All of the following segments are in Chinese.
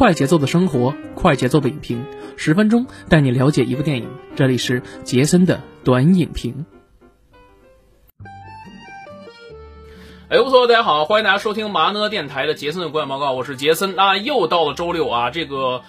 快节奏的生活，快节奏的影评，十分钟带你了解一部电影。这里是杰森的短影评。哎，不错，大家好，欢迎大家收听麻呢电台的杰森的观影报告，我是杰森啊，又到了周六啊，这个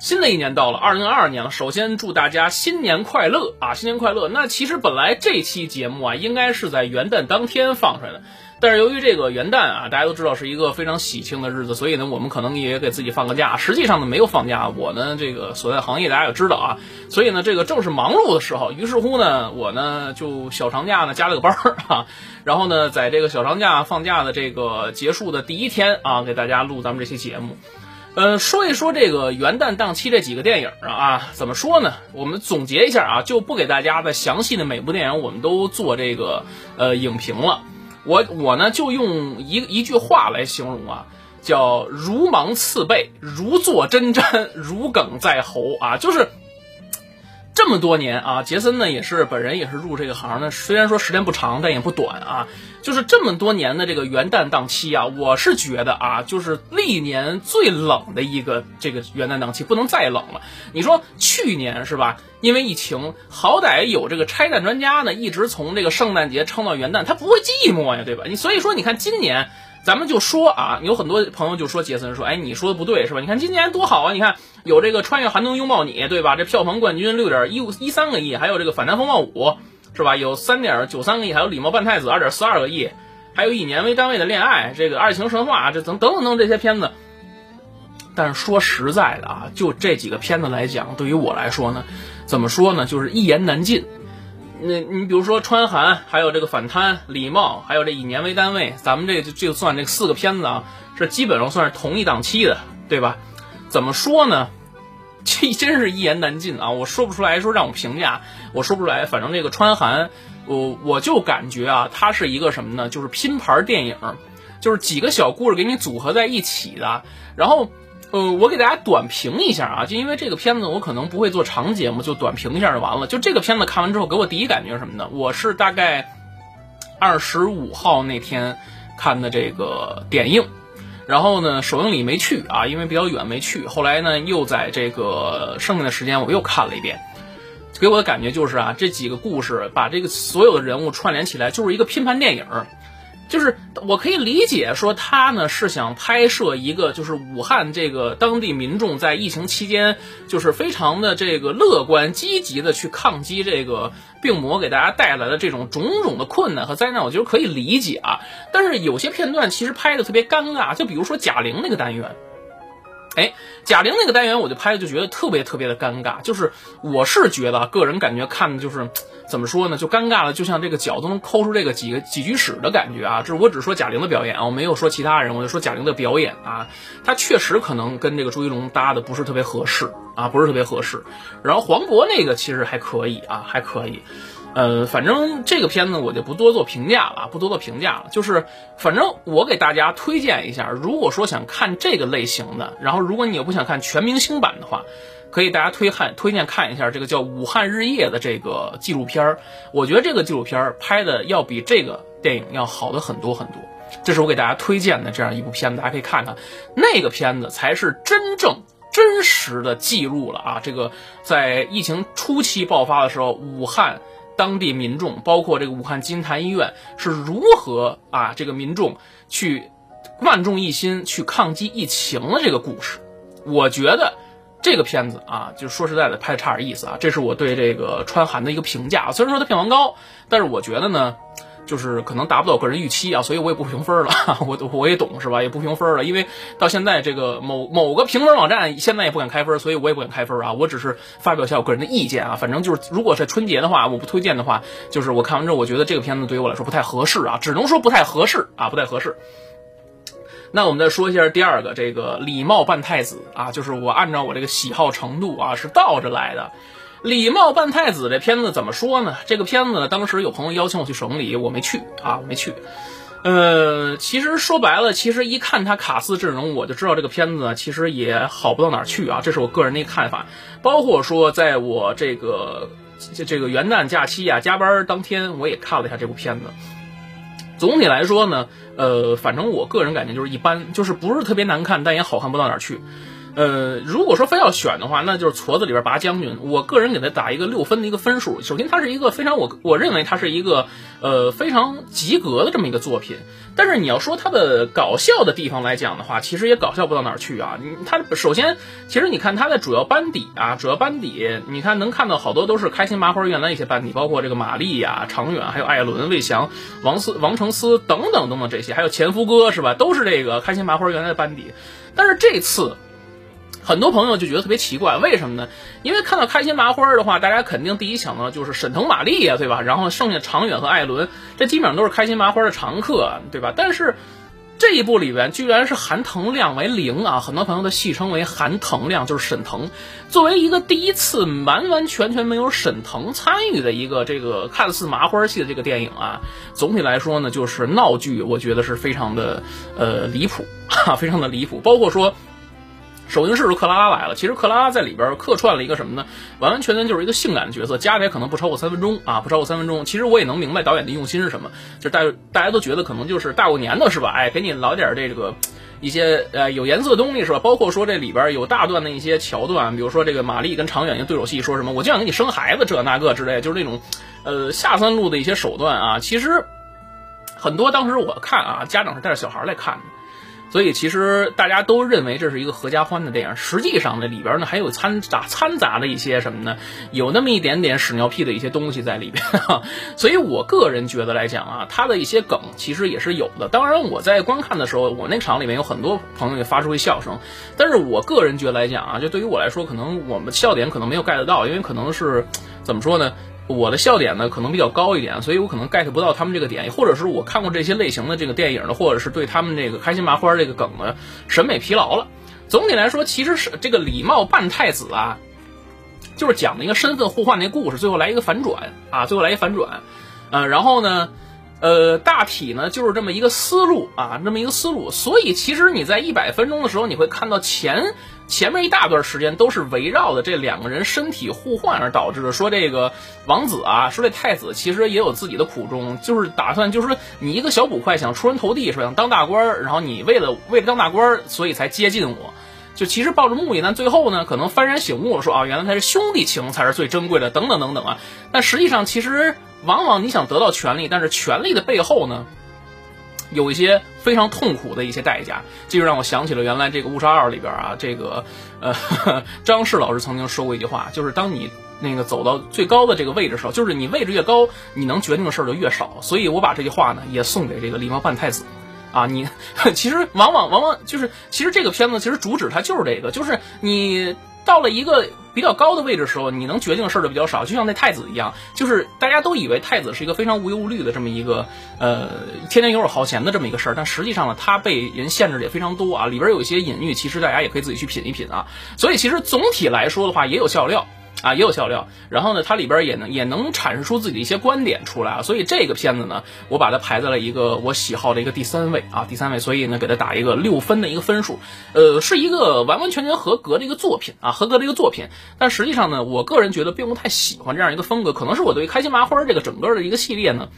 新的一年到了，二零二二年了。首先祝大家新年快乐啊，新年快乐。那其实本来这期节目啊，应该是在元旦当天放出来的。但是由于这个元旦啊，大家都知道是一个非常喜庆的日子，所以呢，我们可能也给自己放个假。实际上呢，没有放假。我呢，这个所在行业大家也知道啊，所以呢，这个正是忙碌的时候。于是乎呢，我呢就小长假呢加了个班儿啊，然后呢，在这个小长假放假的这个结束的第一天啊，给大家录咱们这期节目。呃，说一说这个元旦档期这几个电影啊啊，怎么说呢？我们总结一下啊，就不给大家的详细的每部电影我们都做这个呃影评了。我我呢就用一一句话来形容啊，叫如芒刺背，如坐针毡，如鲠在喉啊，就是这么多年啊，杰森呢也是本人也是入这个行呢，虽然说时间不长，但也不短啊，就是这么多年的这个元旦档期啊，我是觉得啊，就是历年最冷的一个这个元旦档期，不能再冷了。你说去年是吧？因为疫情，好歹有这个拆弹专家呢，一直从这个圣诞节撑到元旦，他不会寂寞呀，对吧？你所以说，你看今年，咱们就说啊，有很多朋友就说杰森说，哎，你说的不对是吧？你看今年多好啊！你看有这个穿越寒冬拥抱你，对吧？这票房冠军六点一五一三个亿，还有这个反贪风暴五，是吧？有三点九三个亿，还有礼貌半太子二点四二个亿，还有以年为单位的恋爱，这个爱情神话，这等等等等这些片子。但是说实在的啊，就这几个片子来讲，对于我来说呢。怎么说呢？就是一言难尽。那你比如说川寒，还有这个反贪、礼貌，还有这以年为单位，咱们这就就算这四个片子啊，是基本上算是同一档期的，对吧？怎么说呢？这真是一言难尽啊！我说不出来，说让我评价，我说不出来。反正这个川寒，我我就感觉啊，它是一个什么呢？就是拼盘电影，就是几个小故事给你组合在一起的，然后。呃，我给大家短评一下啊，就因为这个片子，我可能不会做长节目，就短评一下就完了。就这个片子看完之后，给我第一感觉是什么呢？我是大概二十五号那天看的这个点映，然后呢，首映礼没去啊，因为比较远没去。后来呢，又在这个剩下的时间我又看了一遍，给我的感觉就是啊，这几个故事把这个所有的人物串联起来，就是一个拼盘电影。就是我可以理解说他呢是想拍摄一个就是武汉这个当地民众在疫情期间就是非常的这个乐观积极的去抗击这个病魔给大家带来的这种种种的困难和灾难，我觉得可以理解啊。但是有些片段其实拍的特别尴尬，就比如说贾玲那个单元，哎，贾玲那个单元我就拍的就觉得特别特别的尴尬，就是我是觉得个人感觉看的就是。怎么说呢？就尴尬了，就像这个脚都能抠出这个几个几居室的感觉啊！这是我只说贾玲的表演啊，我没有说其他人，我就说贾玲的表演啊，她确实可能跟这个朱一龙搭的不是特别合适啊，不是特别合适。然后黄渤那个其实还可以啊，还可以。呃，反正这个片子我就不多做评价了，不多做评价了。就是反正我给大家推荐一下，如果说想看这个类型的，然后如果你又不想看全明星版的话。可以大家推看推荐看一下这个叫《武汉日夜》的这个纪录片儿，我觉得这个纪录片儿拍的要比这个电影要好的很多很多。这是我给大家推荐的这样一部片子，大家可以看看。那个片子才是真正真实的记录了啊，这个在疫情初期爆发的时候，武汉当地民众，包括这个武汉金坛医院是如何啊，这个民众去万众一心去抗击疫情的这个故事。我觉得。这个片子啊，就说实在的，拍的差点意思啊。这是我对这个川寒的一个评价。虽然说它票房高，但是我觉得呢，就是可能达不到个人预期啊，所以我也不评分了。我我也懂是吧？也不评分了，因为到现在这个某某个评分网站现在也不敢开分，所以我也不敢开分啊。我只是发表一下我个人的意见啊。反正就是，如果是春节的话，我不推荐的话，就是我看完之后，我觉得这个片子对于我来说不太合适啊，只能说不太合适啊，不太合适。那我们再说一下第二个，这个礼貌扮太子啊，就是我按照我这个喜好程度啊，是倒着来的。礼貌扮太子这片子怎么说呢？这个片子，当时有朋友邀请我去首映礼，我没去啊，我没去。呃，其实说白了，其实一看他卡斯阵容，我就知道这个片子，其实也好不到哪儿去啊，这是我个人的一个看法。包括说，在我这个这这个元旦假期啊，加班当天，我也看了一下这部片子。总体来说呢，呃，反正我个人感觉就是一般，就是不是特别难看，但也好看不到哪儿去。呃，如果说非要选的话，那就是矬子里边拔将军。我个人给他打一个六分的一个分数。首先，它是一个非常我我认为它是一个呃非常及格的这么一个作品。但是你要说它的搞笑的地方来讲的话，其实也搞笑不到哪儿去啊。你它首先，其实你看它的主要班底啊，主要班底，你看能看到好多都是开心麻花原来一些班底，包括这个玛丽呀、常远，还有艾伦、魏翔、王思、王成思等等等等这些，还有前夫哥是吧？都是这个开心麻花原来的班底。但是这次。很多朋友就觉得特别奇怪，为什么呢？因为看到开心麻花的话，大家肯定第一想到就是沈腾、马丽呀，对吧？然后剩下常远和艾伦，这基本上都是开心麻花的常客，对吧？但是这一部里边居然是含腾量为零啊！很多朋友都戏称为含腾量，就是沈腾作为一个第一次完完全全没有沈腾参与的一个这个看似麻花戏的这个电影啊，总体来说呢，就是闹剧，我觉得是非常的呃离谱，哈，非常的离谱，包括说。首映式是克拉拉来了，其实克拉拉在里边客串了一个什么呢？完完全全就是一个性感的角色，加起来可能不超过三分钟啊，不超过三分钟。其实我也能明白导演的用心是什么，就大大家都觉得可能就是大过年的是吧？哎，给你老点这个一些呃有颜色的东西是吧？包括说这里边有大段的一些桥段，比如说这个玛丽跟常远一个对手戏，说什么我就想给你生孩子这那个之类，就是那种呃下三路的一些手段啊。其实很多当时我看啊，家长是带着小孩来看的。所以其实大家都认为这是一个合家欢的电影，实际上呢里边呢还有掺杂掺杂的一些什么呢？有那么一点点屎尿屁的一些东西在里边。所以我个人觉得来讲啊，它的一些梗其实也是有的。当然我在观看的时候，我那场里面有很多朋友也发出一笑声，但是我个人觉得来讲啊，就对于我来说，可能我们笑点可能没有 get 到，因为可能是怎么说呢？我的笑点呢可能比较高一点，所以我可能 get 不到他们这个点，或者是我看过这些类型的这个电影呢，或者是对他们这个开心麻花这个梗呢审美疲劳了。总体来说，其实是这个礼貌扮太子啊，就是讲的一个身份互换那故事，最后来一个反转啊，最后来一反转，嗯，然后呢，呃，大体呢就是这么一个思路啊，这么一个思路。所以其实你在一百分钟的时候，你会看到前。前面一大段时间都是围绕的这两个人身体互换而导致的。说这个王子啊，说这太子其实也有自己的苦衷，就是打算就是说你一个小捕快想出人头地是吧？想当大官，然后你为了为了当大官，所以才接近我，就其实抱着目的，但最后呢，可能幡然醒悟说啊，原来他是兄弟情才是最珍贵的，等等等等啊。但实际上，其实往往你想得到权力，但是权力的背后呢？有一些非常痛苦的一些代价，这就让我想起了原来这个《误杀二》里边啊，这个呃 张氏老师曾经说过一句话，就是当你那个走到最高的这个位置时候，就是你位置越高，你能决定的事儿就越少。所以我把这句话呢也送给这个狸猫半太子啊，你 其实往往往往就是，其实这个片子其实主旨它就是这个，就是你到了一个。比较高的位置的时候，你能决定的事儿就比较少，就像那太子一样，就是大家都以为太子是一个非常无忧无虑的这么一个，呃，天天游手好闲的这么一个事儿，但实际上呢，他被人限制的也非常多啊，里边有一些隐喻，其实大家也可以自己去品一品啊，所以其实总体来说的话，也有笑料。啊，也有笑料，然后呢，它里边也能也能阐释出自己的一些观点出来啊，所以这个片子呢，我把它排在了一个我喜好的一个第三位啊，第三位，所以呢，给它打一个六分的一个分数，呃，是一个完完全全合格的一个作品啊，合格的一个作品，但实际上呢，我个人觉得并不太喜欢这样一个风格，可能是我对开心麻花这个整个的一个系列呢。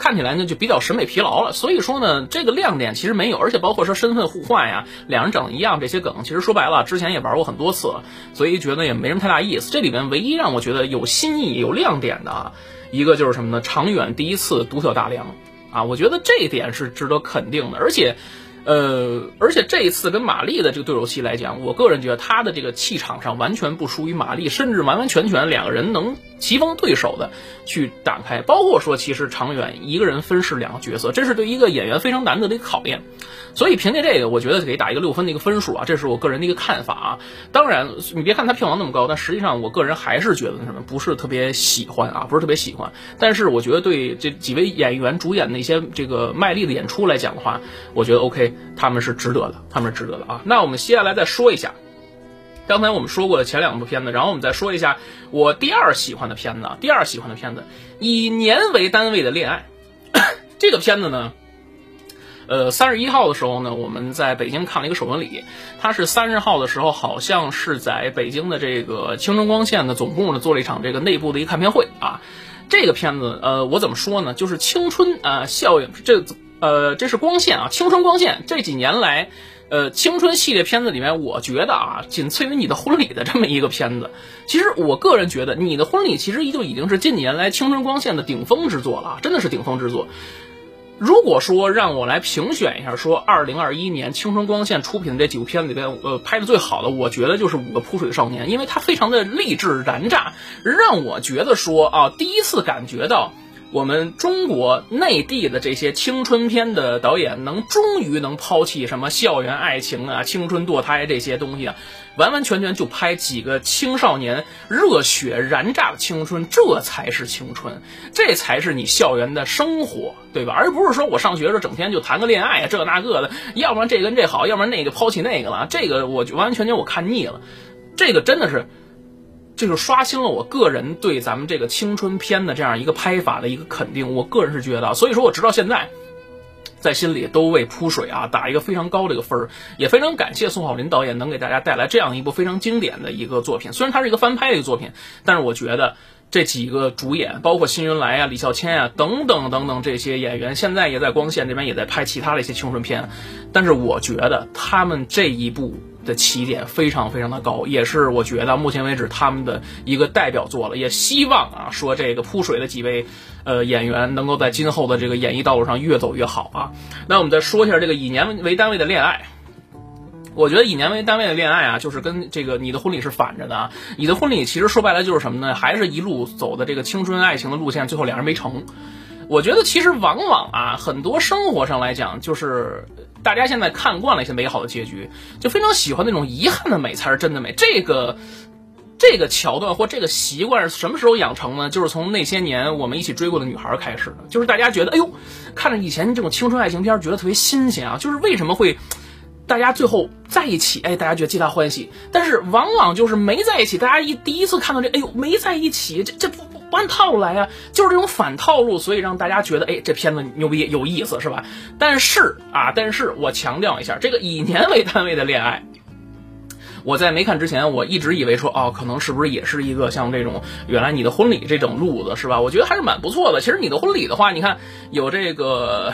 看起来呢就比较审美疲劳了，所以说呢这个亮点其实没有，而且包括说身份互换呀，两人长得一样这些梗，其实说白了之前也玩过很多次，所以觉得也没什么太大意思。这里面唯一让我觉得有新意、有亮点的，一个就是什么呢？长远第一次独挑大梁啊，我觉得这一点是值得肯定的，而且。呃，而且这一次跟玛丽的这个对手戏来讲，我个人觉得他的这个气场上完全不输于玛丽，甚至完完全全两个人能棋逢对手的去打开。包括说，其实长远一个人分饰两个角色，这是对一个演员非常难得的一个考验。所以凭借这个，我觉得给打一个六分的一个分数啊，这是我个人的一个看法啊。当然，你别看它票房那么高，但实际上我个人还是觉得什么不是特别喜欢啊，不是特别喜欢。但是我觉得对这几位演员主演的一些这个卖力的演出来讲的话，我觉得 OK，他们是值得的，他们是值得的啊。那我们接下来再说一下，刚才我们说过的前两部片子，然后我们再说一下我第二喜欢的片子啊，第二喜欢的片子，以年为单位的恋爱，这个片子呢。呃，三十一号的时候呢，我们在北京看了一个首映礼。它是三十号的时候，好像是在北京的这个青春光线的，总部呢做了一场这个内部的一个看片会啊。这个片子，呃，我怎么说呢？就是青春啊效应，这呃，这是光线啊，青春光线这几年来。呃，青春系列片子里面，我觉得啊，仅次于你的婚礼的这么一个片子。其实我个人觉得，你的婚礼其实就已经是近年来青春光线的顶峰之作了，真的是顶峰之作。如果说让我来评选一下，说二零二一年青春光线出品的这几部片子里边，呃，拍的最好的，我觉得就是《五个扑水少年》，因为它非常的励志燃炸，让我觉得说啊，第一次感觉到。我们中国内地的这些青春片的导演，能终于能抛弃什么校园爱情啊、青春堕胎这些东西啊，完完全全就拍几个青少年热血燃炸的青春，这才是青春，这才是你校园的生活，对吧？而不是说我上学的时候整天就谈个恋爱啊，这那个的，要不然这跟这好，要不然那个抛弃那个了，这个我就完完全全我看腻了，这个真的是。这就刷新了我个人对咱们这个青春片的这样一个拍法的一个肯定。我个人是觉得，所以说我直到现在，在心里都为扑水啊打一个非常高的一个分儿，也非常感谢宋浩林导演能给大家带来这样一部非常经典的一个作品。虽然它是一个翻拍的一个作品，但是我觉得这几个主演，包括辛云来啊、李孝谦啊等等等等这些演员，现在也在光线这边也在拍其他的一些青春片，但是我觉得他们这一部。的起点非常非常的高，也是我觉得目前为止他们的一个代表作了。也希望啊，说这个扑水的几位呃演员能够在今后的这个演艺道路上越走越好啊。那我们再说一下这个以年为单位的恋爱。我觉得以年为单位的恋爱啊，就是跟这个你的婚礼是反着的啊。你的婚礼其实说白了就是什么呢？还是一路走的这个青春爱情的路线，最后两人没成。我觉得其实往往啊，很多生活上来讲，就是大家现在看惯了一些美好的结局，就非常喜欢那种遗憾的美才是真的美。这个这个桥段或这个习惯什么时候养成呢？就是从那些年我们一起追过的女孩开始的。就是大家觉得，哎呦，看着以前这种青春爱情片，觉得特别新鲜啊。就是为什么会大家最后在一起？哎，大家觉得皆大欢喜。但是往往就是没在一起，大家一第一次看到这，哎呦，没在一起，这这不。不按套路来啊，就是这种反套路，所以让大家觉得，哎，这片子牛逼有意思，是吧？但是啊，但是我强调一下，这个以年为单位的恋爱，我在没看之前，我一直以为说，哦，可能是不是也是一个像这种原来你的婚礼这种路子，是吧？我觉得还是蛮不错的。其实你的婚礼的话，你看有这个。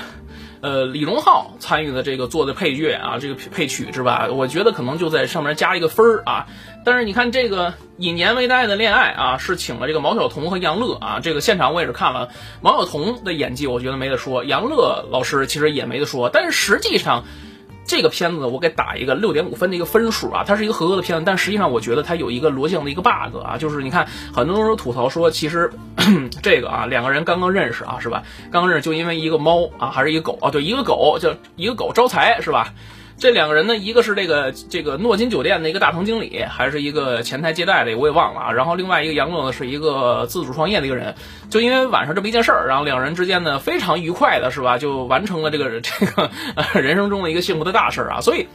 呃，李荣浩参与的这个做的配乐啊，这个配曲是吧？我觉得可能就在上面加一个分儿啊。但是你看这个以年为单的恋爱啊，是请了这个毛晓彤和杨乐啊。这个现场我也是看了，毛晓彤的演技我觉得没得说，杨乐老师其实也没得说。但是实际上。这个片子我给打一个六点五分的一个分数啊，它是一个合格的片子，但实际上我觉得它有一个逻辑上的一个 bug 啊，就是你看很多人都吐槽说，其实 这个啊两个人刚刚认识啊是吧？刚刚认识就因为一个猫啊还是一个狗啊？对，一个狗叫一个狗招财是吧？这两个人呢，一个是这个这个诺金酒店的一个大堂经理，还是一个前台接待的，我也忘了啊。然后另外一个杨总呢，是一个自主创业的一个人。就因为晚上这么一件事儿，然后两人之间呢非常愉快的是吧，就完成了这个这个人生中的一个幸福的大事儿啊。所以。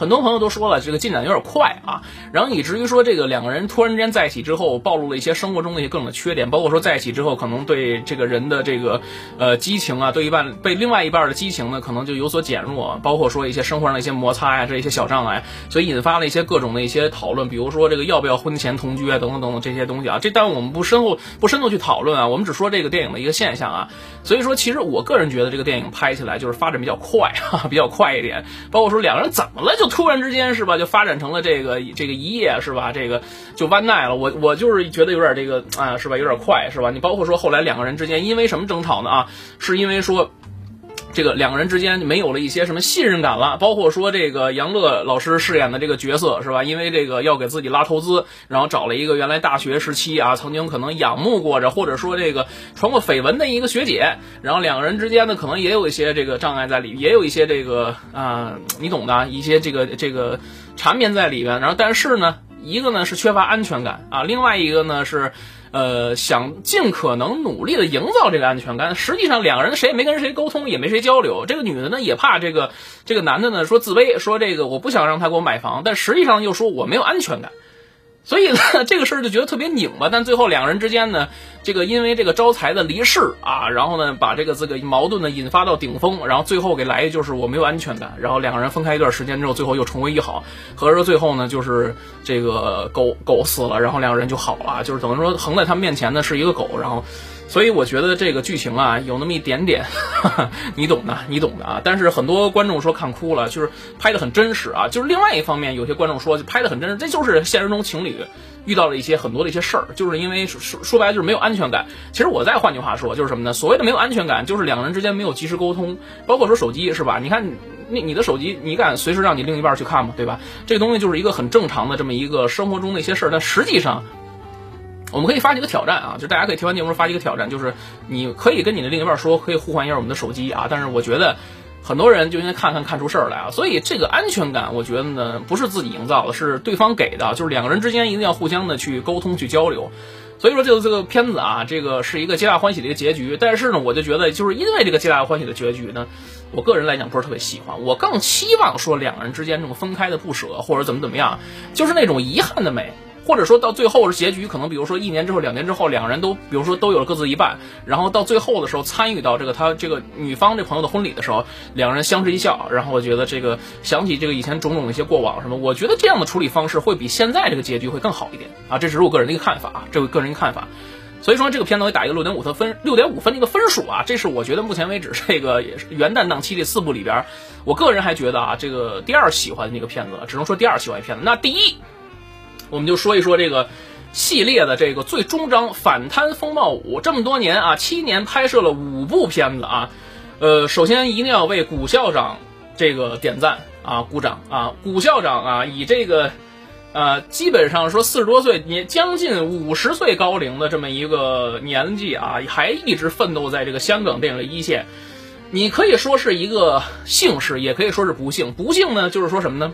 很多朋友都说了，这个进展有点快啊，然后以至于说这个两个人突然之间在一起之后，暴露了一些生活中的一些各种的缺点，包括说在一起之后可能对这个人的这个呃激情啊，对一半被另外一半的激情呢，可能就有所减弱，包括说一些生活上的一些摩擦呀，这一些小障碍，所以引发了一些各种的一些讨论，比如说这个要不要婚前同居啊，等等等等这些东西啊，这当然我们不深入不深度去讨论啊，我们只说这个电影的一个现象啊，所以说其实我个人觉得这个电影拍起来就是发展比较快啊，比较快一点，包括说两个人怎么了，就突然之间是吧？就发展成了这个这个一夜是吧？这个就完奈了。我我就是觉得有点这个啊是吧？有点快是吧？你包括说后来两个人之间因为什么争吵呢啊？是因为说。这个两个人之间没有了一些什么信任感了，包括说这个杨乐老师饰演的这个角色是吧？因为这个要给自己拉投资，然后找了一个原来大学时期啊曾经可能仰慕过着，或者说这个传过绯闻的一个学姐，然后两个人之间呢可能也有一些这个障碍在里，也有一些这个啊你懂的一些这个这个缠绵在里边，然后但是呢一个呢是缺乏安全感啊，另外一个呢是。呃，想尽可能努力的营造这个安全感，实际上两个人谁也没跟谁沟通，也没谁交流。这个女的呢，也怕这个这个男的呢说自卑，说这个我不想让他给我买房，但实际上又说我没有安全感。所以呢，这个事儿就觉得特别拧巴，但最后两个人之间呢，这个因为这个招财的离世啊，然后呢，把这个这个矛盾呢引发到顶峰，然后最后给来就是我没有安全感，然后两个人分开一段时间之后，最后又重归于好，合着最后呢就是这个狗狗死了，然后两个人就好了，就是等于说横在他们面前的是一个狗，然后。所以我觉得这个剧情啊，有那么一点点，你懂的，你懂的啊。但是很多观众说看哭了，就是拍的很真实啊。就是另外一方面，有些观众说拍的很真实，这就是现实中情侣遇到了一些很多的一些事儿，就是因为说说白了就是没有安全感。其实我再换句话说，就是什么呢？所谓的没有安全感，就是两个人之间没有及时沟通，包括说手机是吧？你看你你的手机，你敢随时让你另一半去看吗？对吧？这个东西就是一个很正常的这么一个生活中的一些事儿，但实际上。我们可以发几个挑战啊，就大家可以听完节目发一个挑战，就是你可以跟你的另一半说，可以互换一下我们的手机啊。但是我觉得很多人就应该看看看出事儿来啊。所以这个安全感，我觉得呢不是自己营造的，是对方给的，就是两个人之间一定要互相的去沟通去交流。所以说这个这个片子啊，这个是一个皆大欢喜的一个结局。但是呢，我就觉得就是因为这个皆大欢喜的结局呢，我个人来讲不是特别喜欢，我更期望说两个人之间这种分开的不舍或者怎么怎么样，就是那种遗憾的美。或者说到最后是结局，可能比如说一年之后、两年之后，两个人都，比如说都有了各自一半，然后到最后的时候参与到这个他这个女方这朋友的婚礼的时候，两人相视一笑，然后我觉得这个想起这个以前种种的一些过往什么，我觉得这样的处理方式会比现在这个结局会更好一点啊，这只是我个人的一个看法啊，这个个人看法。所以说这个片子我打一个六点五分，六点五分的一个分数啊，这是我觉得目前为止这个也是元旦档期这四部里边，我个人还觉得啊，这个第二喜欢的那个片子，只能说第二喜欢的片子，那第一。我们就说一说这个系列的这个最终章《反贪风暴五》，这么多年啊，七年拍摄了五部片子啊，呃，首先一定要为古校长这个点赞啊，鼓掌啊！古校长啊，以这个呃，基本上说四十多岁，年将近五十岁高龄的这么一个年纪啊，还一直奋斗在这个香港电影的一线，你可以说是一个幸事，也可以说是不幸。不幸呢，就是说什么呢？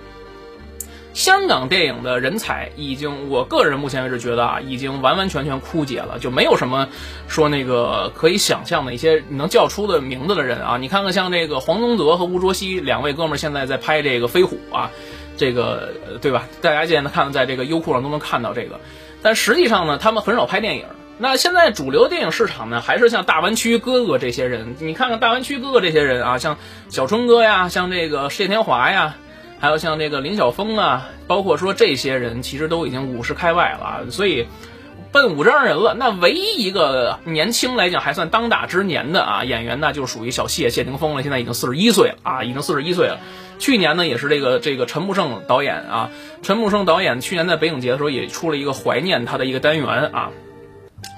香港电影的人才已经，我个人目前为止觉得啊，已经完完全全枯竭了，就没有什么说那个可以想象的一些能叫出的名字的人啊。你看看像这个黄宗泽和吴卓羲两位哥们儿，现在在拍这个《飞虎》啊，这个对吧？大家现在看在这个优酷上都能看到这个。但实际上呢，他们很少拍电影。那现在主流电影市场呢，还是像大湾区哥哥这些人。你看看大湾区哥哥这些人啊，像小春哥呀，像这个谢天华呀。还有像这个林晓峰啊，包括说这些人，其实都已经五十开外了，所以奔五张人了。那唯一一个年轻来讲还算当打之年的啊演员呢，就属于小谢谢霆锋了。现在已经四十一岁了啊，已经四十一岁了。去年呢，也是这个这个陈木胜导演啊，陈木胜导演去年在北影节的时候也出了一个怀念他的一个单元啊。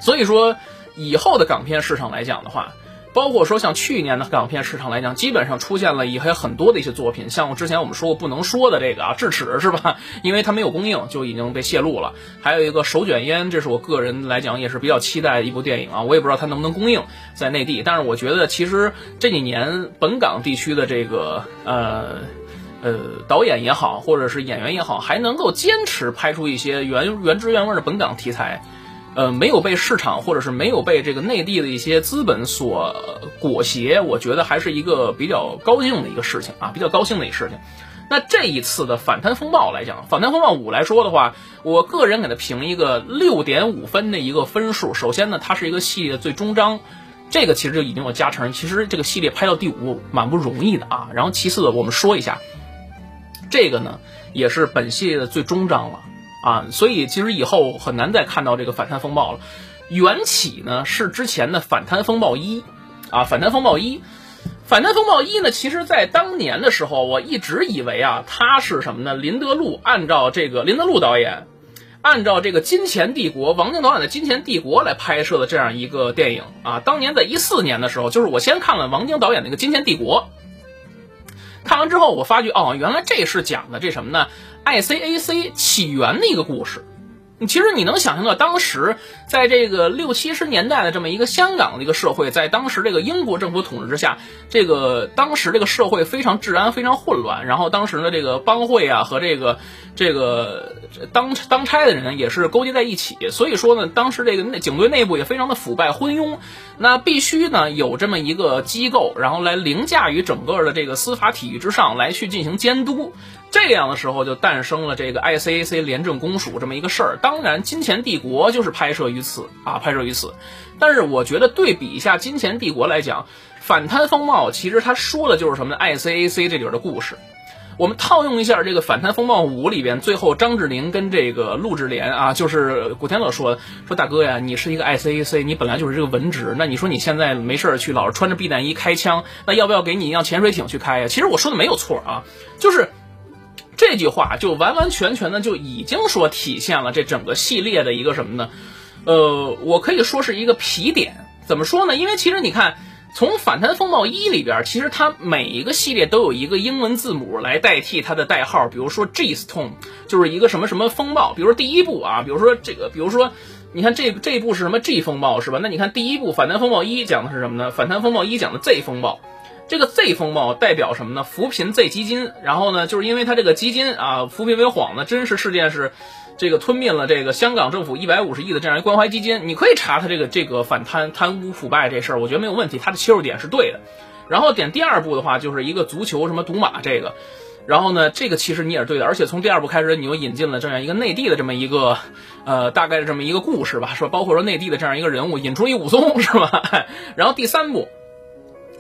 所以说，以后的港片市场来讲的话。包括说像去年的港片市场来讲，基本上出现了也还很多的一些作品，像之前我们说过不能说的这个啊，智齿是吧？因为它没有公映就已经被泄露了。还有一个手卷烟，这是我个人来讲也是比较期待的一部电影啊，我也不知道它能不能公映在内地，但是我觉得其实这几年本港地区的这个呃呃导演也好，或者是演员也好，还能够坚持拍出一些原原汁原味的本港题材。呃，没有被市场或者是没有被这个内地的一些资本所裹挟，我觉得还是一个比较高兴的一个事情啊，比较高兴的一个事情。那这一次的反贪风暴来讲，反贪风暴五来说的话，我个人给它评一个六点五分的一个分数。首先呢，它是一个系列的最终章，这个其实就已经有加成。其实这个系列拍到第五蛮不容易的啊。然后其次，我们说一下，这个呢也是本系列的最终章了。啊，所以其实以后很难再看到这个反贪风暴了。缘起呢是之前的反贪风暴一，啊，反贪风暴一，反贪风暴一呢，其实在当年的时候，我一直以为啊，它是什么呢？林德禄按照这个林德禄导演，按照这个《金钱帝国》王晶导演的《金钱帝国》来拍摄的这样一个电影啊。当年在一四年的时候，就是我先看了王晶导演那个《金钱帝国》，看完之后，我发觉哦，原来这是讲的这什么呢？ICAC 起源的一个故事，其实你能想象到，当时在这个六七十年代的这么一个香港的一个社会，在当时这个英国政府统治之下，这个当时这个社会非常治安非常混乱，然后当时的这个帮会啊和这个这个当当差的人也是勾结在一起，所以说呢，当时这个警队内部也非常的腐败昏庸，那必须呢有这么一个机构，然后来凌驾于整个的这个司法体系之上来去进行监督。这样的时候就诞生了这个 ICAC 廉政公署这么一个事儿。当然，《金钱帝国》就是拍摄于此啊，拍摄于此。但是我觉得对比一下《金钱帝国》来讲，《反贪风暴》其实他说的就是什么呢？ICAC 这里边的故事。我们套用一下这个《反贪风暴五》里边，最后张智霖跟这个陆志廉啊，就是古天乐说的，说大哥呀，你是一个 ICAC，你本来就是这个文职，那你说你现在没事去老是穿着避弹衣开枪，那要不要给你一辆潜水艇去开呀？其实我说的没有错啊，就是这句话就完完全全的就已经说体现了这整个系列的一个什么呢？呃，我可以说是一个皮点。怎么说呢？因为其实你看。从《反贪风暴一》里边，其实它每一个系列都有一个英文字母来代替它的代号，比如说 G Storm 就是一个什么什么风暴。比如说第一部啊，比如说这个，比如说你看这这一部是什么 G 风暴是吧？那你看第一部《反贪风暴一》讲的是什么呢？《反贪风暴一》讲的 Z 风暴，这个 Z 风暴代表什么呢？扶贫 Z 基金。然后呢，就是因为它这个基金啊，扶贫为谎的真实事件是。这个吞并了这个香港政府一百五十亿的这样一关怀基金，你可以查他这个这个反贪贪污腐败这事儿，我觉得没有问题，他的切入点是对的。然后点第二步的话，就是一个足球什么赌马这个，然后呢，这个其实你也是对的，而且从第二部开始，你又引进了这样一个内地的这么一个呃大概的这么一个故事吧，是吧包括说内地的这样一个人物，引出一武松是吧？然后第三步。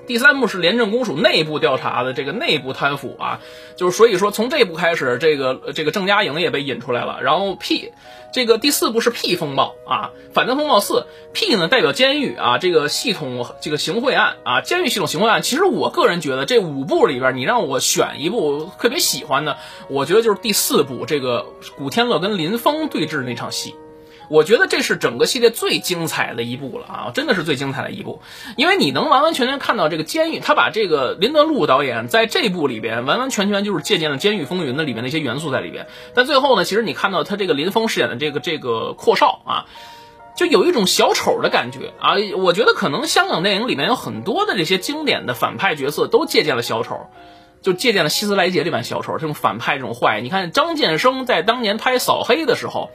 第三步是廉政公署内部调查的这个内部贪腐啊，就是所以说从这步开始，这个这个郑嘉颖也被引出来了。然后 P，这个第四步是 P 风暴啊，反贪风暴四 P 呢代表监狱啊，这个系统这个行贿案啊，监狱系统行贿案。其实我个人觉得这五部里边，你让我选一部特别喜欢的，我觉得就是第四部这个古天乐跟林峰对峙那场戏。我觉得这是整个系列最精彩的一部了啊，真的是最精彩的一部，因为你能完完全全看到这个监狱，他把这个林德禄导演在这部里边完完全全就是借鉴了《监狱风云》的里面的一些元素在里边。但最后呢，其实你看到他这个林峰饰演的这个这个阔少啊，就有一种小丑的感觉啊。我觉得可能香港电影里面有很多的这些经典的反派角色都借鉴了小丑，就借鉴了希斯莱杰这版小丑这种反派这种坏。你看张建生在当年拍扫黑的时候。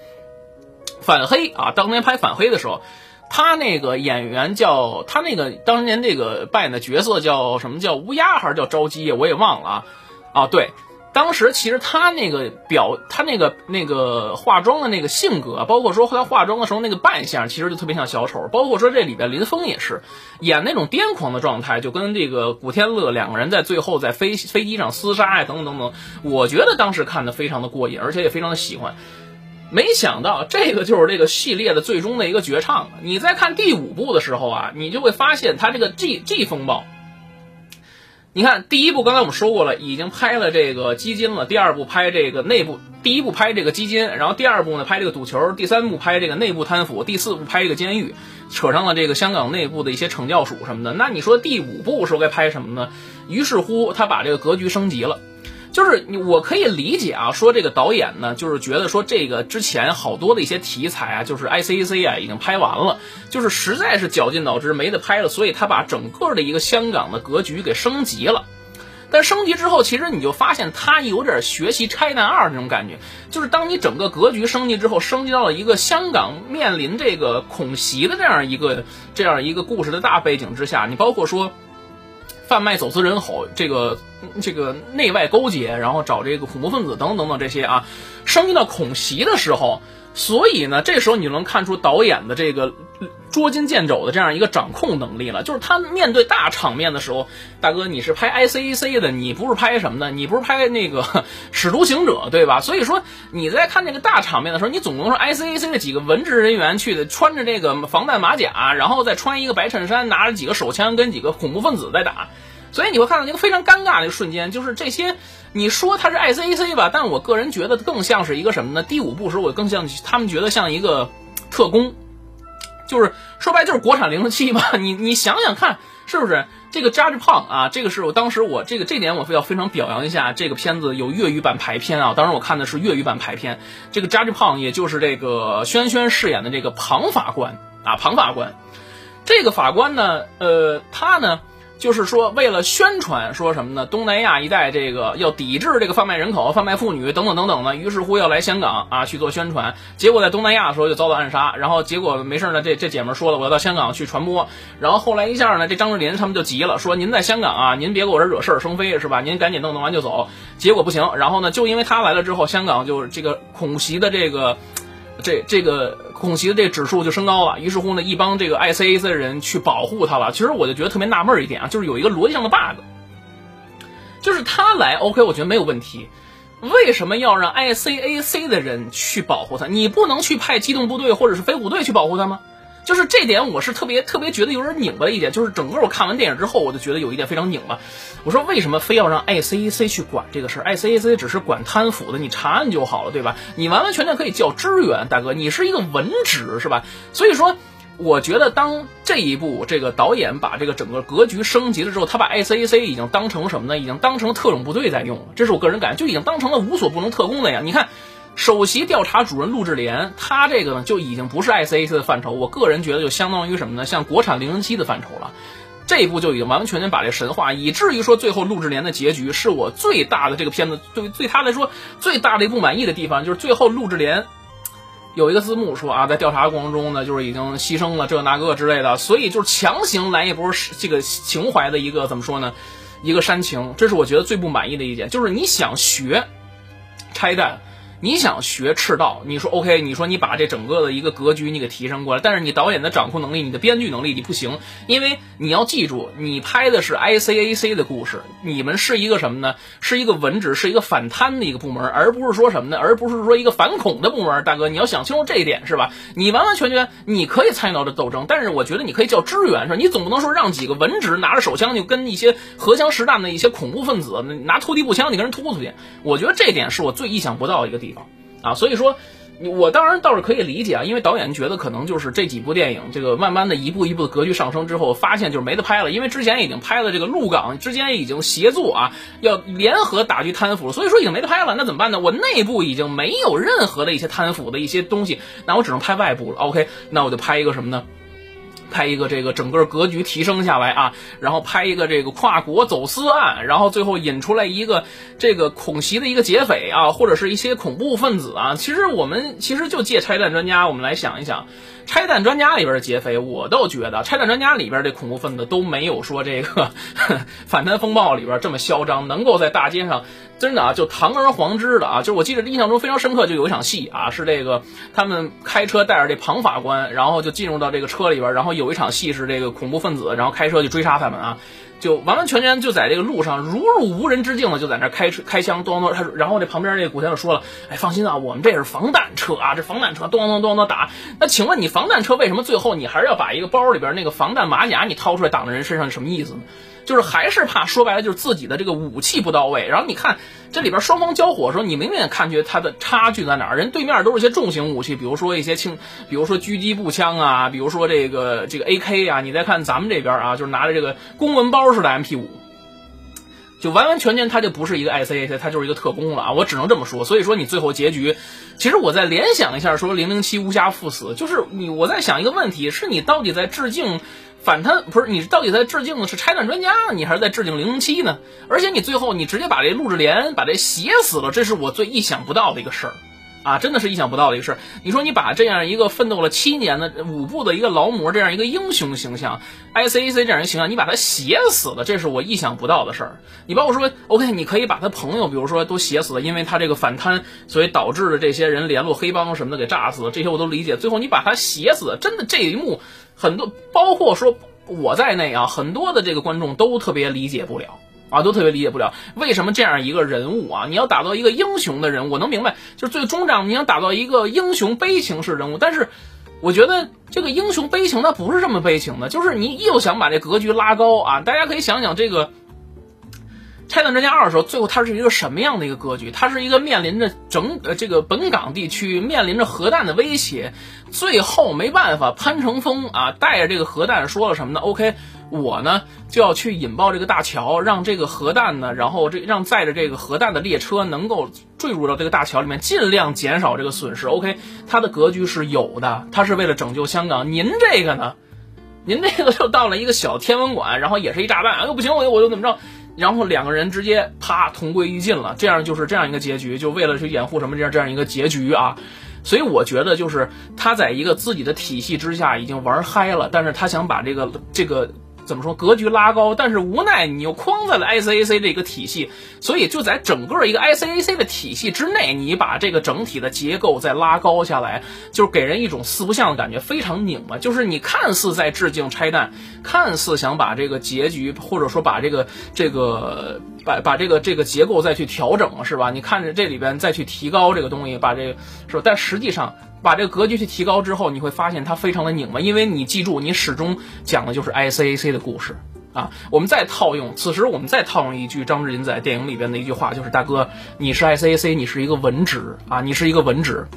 反黑啊！当年拍反黑的时候，他那个演员叫他那个当年这个扮演的角色叫什么叫乌鸦还是叫招鸡我也忘了啊！啊，对，当时其实他那个表他那个那个化妆的那个性格，包括说他化妆的时候那个扮相，其实就特别像小丑。包括说这里边林峰也是演那种癫狂的状态，就跟这个古天乐两个人在最后在飞飞机上厮杀呀，等等等等。我觉得当时看的非常的过瘾，而且也非常的喜欢。没想到这个就是这个系列的最终的一个绝唱。你在看第五部的时候啊，你就会发现它这个 G G 风暴。你看第一部刚才我们说过了，已经拍了这个基金了；第二部拍这个内部，第一部拍这个基金，然后第二部呢拍这个赌球，第三部拍这个内部贪腐，第四部拍这个监狱，扯上了这个香港内部的一些惩教署什么的。那你说第五部时候该拍什么呢？于是乎他把这个格局升级了。就是你，我可以理解啊，说这个导演呢，就是觉得说这个之前好多的一些题材啊，就是 I C C 啊已经拍完了，就是实在是绞尽脑汁没得拍了，所以他把整个的一个香港的格局给升级了。但升级之后，其实你就发现他有点学习《拆弹二》那种感觉，就是当你整个格局升级之后，升级到了一个香港面临这个恐袭的这样一个这样一个故事的大背景之下，你包括说。贩卖走私人口，这个这个内外勾结，然后找这个恐怖分子等等等等这些啊，升级到恐袭的时候，所以呢，这时候你就能看出导演的这个。捉襟见肘的这样一个掌控能力了，就是他面对大场面的时候，大哥你是拍 I C E C 的，你不是拍什么的，你不是拍那个 《使徒行者》对吧？所以说你在看那个大场面的时候，你总能说 I C E C 的几个文职人员去的，穿着这个防弹马甲，然后再穿一个白衬衫，拿着几个手枪跟几个恐怖分子在打，所以你会看到一个非常尴尬的一个瞬间，就是这些你说他是 I C A C 吧，但我个人觉得更像是一个什么呢？第五部时我更像他们觉得像一个特工。就是说白就是国产零零七嘛，你你想想看，是不是这个 Judge 胖啊？这个是我当时我这个这点我非要非常表扬一下这个片子有粤语版排片啊，当时我看的是粤语版排片。这个 Judge 胖也就是这个轩轩饰演的这个庞法官啊，庞法官，这个法官呢，呃，他呢。就是说，为了宣传说什么呢？东南亚一带这个要抵制这个贩卖人口、贩卖妇女等等等等的，于是乎要来香港啊去做宣传。结果在东南亚的时候就遭到暗杀，然后结果没事呢，这这姐们说了，我要到香港去传播。然后后来一下呢，这张智霖他们就急了，说您在香港啊，您别给我这惹事生非是吧？您赶紧弄弄完就走。结果不行，然后呢，就因为他来了之后，香港就这个恐袭的这个。这这个恐袭的这指数就升高了，于是乎呢，一帮这个 ICAC 的人去保护他了。其实我就觉得特别纳闷一点啊，就是有一个逻辑上的 bug，就是他来，OK，我觉得没有问题。为什么要让 ICAC 的人去保护他？你不能去派机动部队或者是飞虎队去保护他吗？就是这点，我是特别特别觉得有点拧巴的一点。就是整个我看完电影之后，我就觉得有一点非常拧巴。我说为什么非要让 ICAC 去管这个事儿？ICAC 只是管贪腐的，你查案就好了，对吧？你完完全全可以叫支援，大哥，你是一个文职是吧？所以说。我觉得，当这一部这个导演把这个整个格局升级了之后，他把 ICAC 已经当成什么呢？已经当成特种部队在用了。这是我个人感觉，就已经当成了无所不能特工了呀。你看，首席调查主任陆志廉，他这个呢就已经不是 ICAC 的范畴。我个人觉得，就相当于什么呢？像国产零零七的范畴了。这一部就已经完完全全把这神话，以至于说最后陆志廉的结局是我最大的这个片子对对他来说最大的一个不满意的地方，就是最后陆志廉。有一个字幕说啊，在调查过程中呢，就是已经牺牲了这那个之类的，所以就是强行来一波这个情怀的一个怎么说呢？一个煽情，这是我觉得最不满意的一点，就是你想学拆弹。你想学赤道？你说 OK？你说你把这整个的一个格局你给提升过来，但是你导演的掌控能力、你的编剧能力你不行，因为你要记住，你拍的是 ICAC 的故事，你们是一个什么呢？是一个文职，是一个反贪的一个部门，而不是说什么呢？而不是说一个反恐的部门。大哥，你要想清楚这一点是吧？你完完全全你可以参与到这斗争，但是我觉得你可以叫支援是吧？你总不能说让几个文职拿着手枪就跟一些荷枪实弹的一些恐怖分子拿突地步枪你跟人突出去。我觉得这点是我最意想不到的一个地方。啊，所以说，我当然倒是可以理解啊，因为导演觉得可能就是这几部电影，这个慢慢的一步一步的格局上升之后，发现就是没得拍了，因为之前已经拍了这个陆港之间已经协作啊，要联合打击贪腐，所以说已经没得拍了，那怎么办呢？我内部已经没有任何的一些贪腐的一些东西，那我只能拍外部了。OK，那我就拍一个什么呢？拍一个这个整个格局提升下来啊，然后拍一个这个跨国走私案，然后最后引出来一个这个恐袭的一个劫匪啊，或者是一些恐怖分子啊。其实我们其实就借拆弹专家，我们来想一想。拆弹专家里边的劫匪，我倒觉得拆弹专家里边这恐怖分子都没有说这个 反贪风暴里边这么嚣张，能够在大街上真的啊就堂而皇之的啊，就是我记得印象中非常深刻，就有一场戏啊，是这个他们开车带着这庞法官，然后就进入到这个车里边，然后有一场戏是这个恐怖分子，然后开车去追杀他们啊。就完完全全就在这个路上如入无人之境的，就在那开车开枪，咚咚咚。他然后这旁边这个古天乐说了：“哎，放心啊，我们这是防弹车啊，这防弹车咚咚咚咚打。那请问你防弹车为什么最后你还是要把一个包里边那个防弹马甲你掏出来挡在人身上，什么意思呢？”就是还是怕说白了就是自己的这个武器不到位，然后你看这里边双方交火的时候，你明显看觉它的差距在哪儿？人对面都是一些重型武器，比如说一些轻，比如说狙击步枪啊，比如说这个这个 AK 啊，你再看咱们这边啊，就是拿着这个公文包似的 MP 五，就完完全全它就不是一个 ICAC，它就是一个特工了啊！我只能这么说。所以说你最后结局，其实我在联想一下说零零七无暇赴死，就是你我在想一个问题，是你到底在致敬？反贪不是你到底在致敬的是拆弹专家，你还是在致敬零零七呢？而且你最后你直接把这陆志廉把这写死了，这是我最意想不到的一个事儿，啊，真的是意想不到的一个事儿。你说你把这样一个奋斗了七年的五部的一个劳模这样一个英雄形象，ICAC 这样一个形象，你把他写死了，这是我意想不到的事儿。你包括说，OK，你可以把他朋友，比如说都写死了，因为他这个反贪，所以导致的这些人联络黑帮什么的给炸死了，这些我都理解。最后你把他写死，真的这一幕。很多，包括说我在内啊，很多的这个观众都特别理解不了啊，都特别理解不了为什么这样一个人物啊，你要打造一个英雄的人物，我能明白，就是最终章你想打造一个英雄悲情式人物，但是我觉得这个英雄悲情它不是这么悲情的，就是你又想把这格局拉高啊，大家可以想想这个。拆弹专家二的时候，最后它是一个什么样的一个格局？它是一个面临着整呃这个本港地区面临着核弹的威胁，最后没办法，潘成峰啊带着这个核弹说了什么呢？OK，我呢就要去引爆这个大桥，让这个核弹呢，然后这让载着这个核弹的列车能够坠入到这个大桥里面，尽量减少这个损失。OK，它的格局是有的，它是为了拯救香港。您 这个呢？您这个就到了一个小天文馆，然后也是一炸弹，哎呦不行，我我就怎么着？然后两个人直接啪同归于尽了，这样就是这样一个结局，就为了去掩护什么这样这样一个结局啊，所以我觉得就是他在一个自己的体系之下已经玩嗨了，但是他想把这个这个。怎么说格局拉高，但是无奈你又框在了 ICAC 这个体系，所以就在整个一个 ICAC 的体系之内，你把这个整体的结构再拉高下来，就是给人一种四不像的感觉，非常拧巴。就是你看似在致敬拆弹，看似想把这个结局或者说把这个这个把把这个这个结构再去调整，是吧？你看着这里边再去提高这个东西，把这个是吧？但实际上把这个格局去提高之后，你会发现它非常的拧巴，因为你记住，你始终讲的就是 ICAC 的故事啊。我们再套用，此时我们再套用一句张智霖在电影里边的一句话，就是大哥，你是 ICAC，你是一个文职啊，你是一个文职，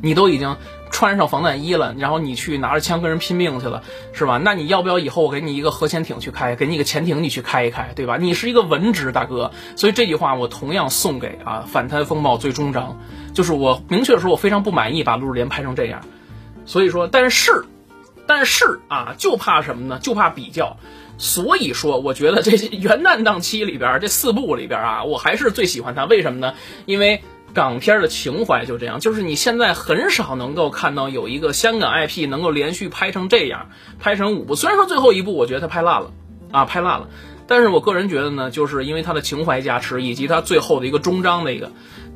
你都已经。穿上防弹衣了，然后你去拿着枪跟人拼命去了，是吧？那你要不要以后我给你一个核潜艇去开，给你一个潜艇你去开一开，对吧？你是一个文职大哥，所以这句话我同样送给啊反贪风暴最终章，就是我明确说，我非常不满意把陆日莲拍成这样，所以说，但是，但是啊，就怕什么呢？就怕比较，所以说，我觉得这些元旦档期里边这四部里边啊，我还是最喜欢他，为什么呢？因为。港片的情怀就这样，就是你现在很少能够看到有一个香港 IP 能够连续拍成这样，拍成五部。虽然说最后一部我觉得它拍烂了，啊，拍烂了，但是我个人觉得呢，就是因为它的情怀加持，以及它最后的一个终章的一个，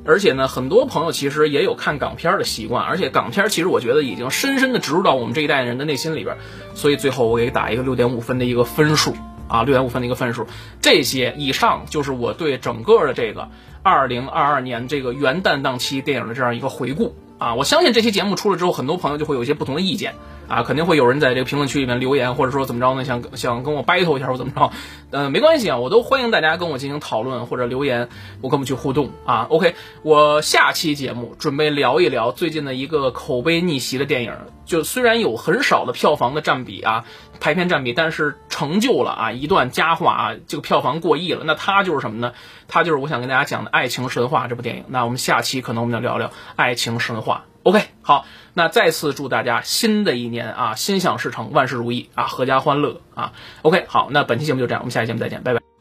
而且呢，很多朋友其实也有看港片的习惯，而且港片其实我觉得已经深深的植入到我们这一代人的内心里边，所以最后我给打一个六点五分的一个分数。啊，六点五分的一个分数，这些以上就是我对整个的这个二零二二年这个元旦档期电影的这样一个回顾啊。我相信这期节目出了之后，很多朋友就会有一些不同的意见啊，肯定会有人在这个评论区里面留言，或者说怎么着呢？想想跟我 battle 一下或怎么着？嗯，没关系啊，我都欢迎大家跟我进行讨论或者留言，我跟我们去互动啊。OK，我下期节目准备聊一聊最近的一个口碑逆袭的电影，就虽然有很少的票房的占比啊。排片占比，但是成就了啊一段佳话啊，这个票房过亿了。那它就是什么呢？它就是我想跟大家讲的《爱情神话》这部电影。那我们下期可能我们要聊聊《爱情神话》。OK，好，那再次祝大家新的一年啊心想事成，万事如意啊，阖家欢乐啊。OK，好，那本期节目就这样，我们下期节目再见，拜拜。